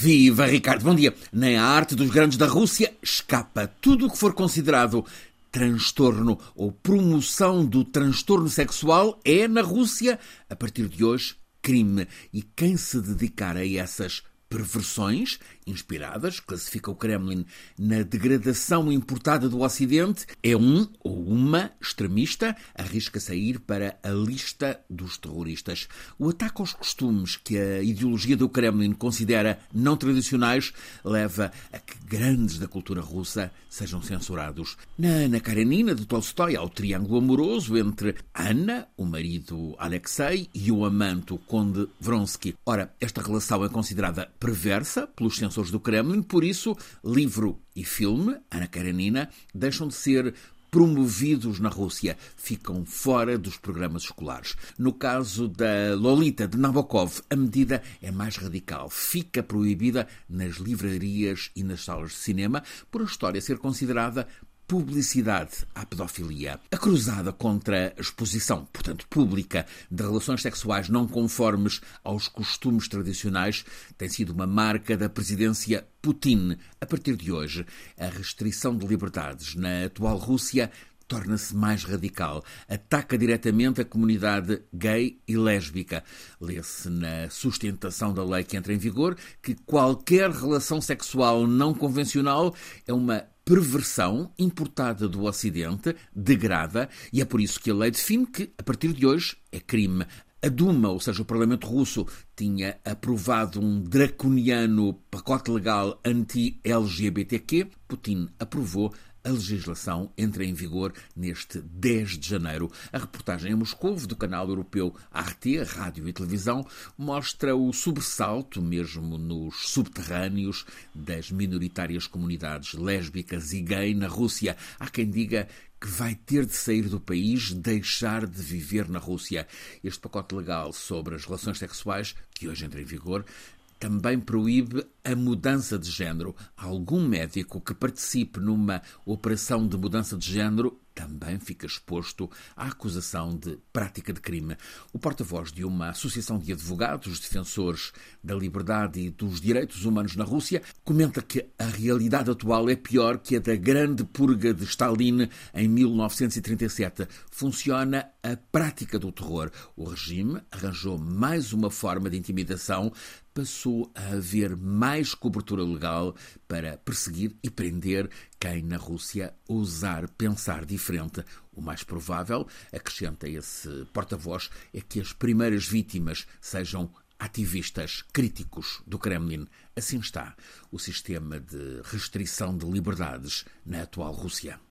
Viva Ricardo, bom dia. Nem a arte dos grandes da Rússia escapa tudo o que for considerado transtorno ou promoção do transtorno sexual é na Rússia, a partir de hoje, crime. E quem se dedicar a essas perversões inspiradas, classifica o Kremlin, na degradação importada do Ocidente, é um ou uma extremista, arrisca sair para a lista dos terroristas. O ataque aos costumes que a ideologia do Kremlin considera não tradicionais leva a que grandes da cultura russa sejam censurados. Na Ana Karenina de Tolstói há o triângulo amoroso entre Anna, o marido Alexei, e o amante, o conde Vronsky. Ora, esta relação é considerada perversa pelos censores do Kremlin, por isso, livro e filme, Ana Karenina, deixam de ser promovidos na Rússia, ficam fora dos programas escolares. No caso da Lolita de Nabokov, a medida é mais radical. Fica proibida nas livrarias e nas salas de cinema por a história ser considerada publicidade à pedofilia. A cruzada contra a exposição, portanto pública, de relações sexuais não conformes aos costumes tradicionais tem sido uma marca da presidência Putin. A partir de hoje, a restrição de liberdades na atual Rússia torna-se mais radical. Ataca diretamente a comunidade gay e lésbica. Lê-se na sustentação da lei que entra em vigor que qualquer relação sexual não convencional é uma perversão importada do Ocidente, degrada, e é por isso que a lei define que, a partir de hoje, é crime. A Duma, ou seja, o Parlamento Russo, tinha aprovado um draconiano pacote legal anti-LGBTQ. Putin aprovou a legislação entra em vigor neste 10 de janeiro. A reportagem em Moscou, do canal europeu Arte, Rádio e Televisão, mostra o sobressalto, mesmo nos subterrâneos, das minoritárias comunidades lésbicas e gay na Rússia. Há quem diga que vai ter de sair do país, deixar de viver na Rússia. Este pacote legal sobre as relações sexuais, que hoje entra em vigor, também proíbe a mudança de género. Algum médico que participe numa operação de mudança de género também fica exposto à acusação de prática de crime. O porta-voz de uma associação de advogados defensores da liberdade e dos direitos humanos na Rússia comenta que a realidade atual é pior que a da grande purga de Stalin em 1937. Funciona a prática do terror. O regime arranjou mais uma forma de intimidação passou a haver mais cobertura legal para perseguir e prender quem na Rússia ousar pensar diferente. O mais provável, acrescenta esse porta-voz, é que as primeiras vítimas sejam ativistas críticos do Kremlin. Assim está o sistema de restrição de liberdades na atual Rússia.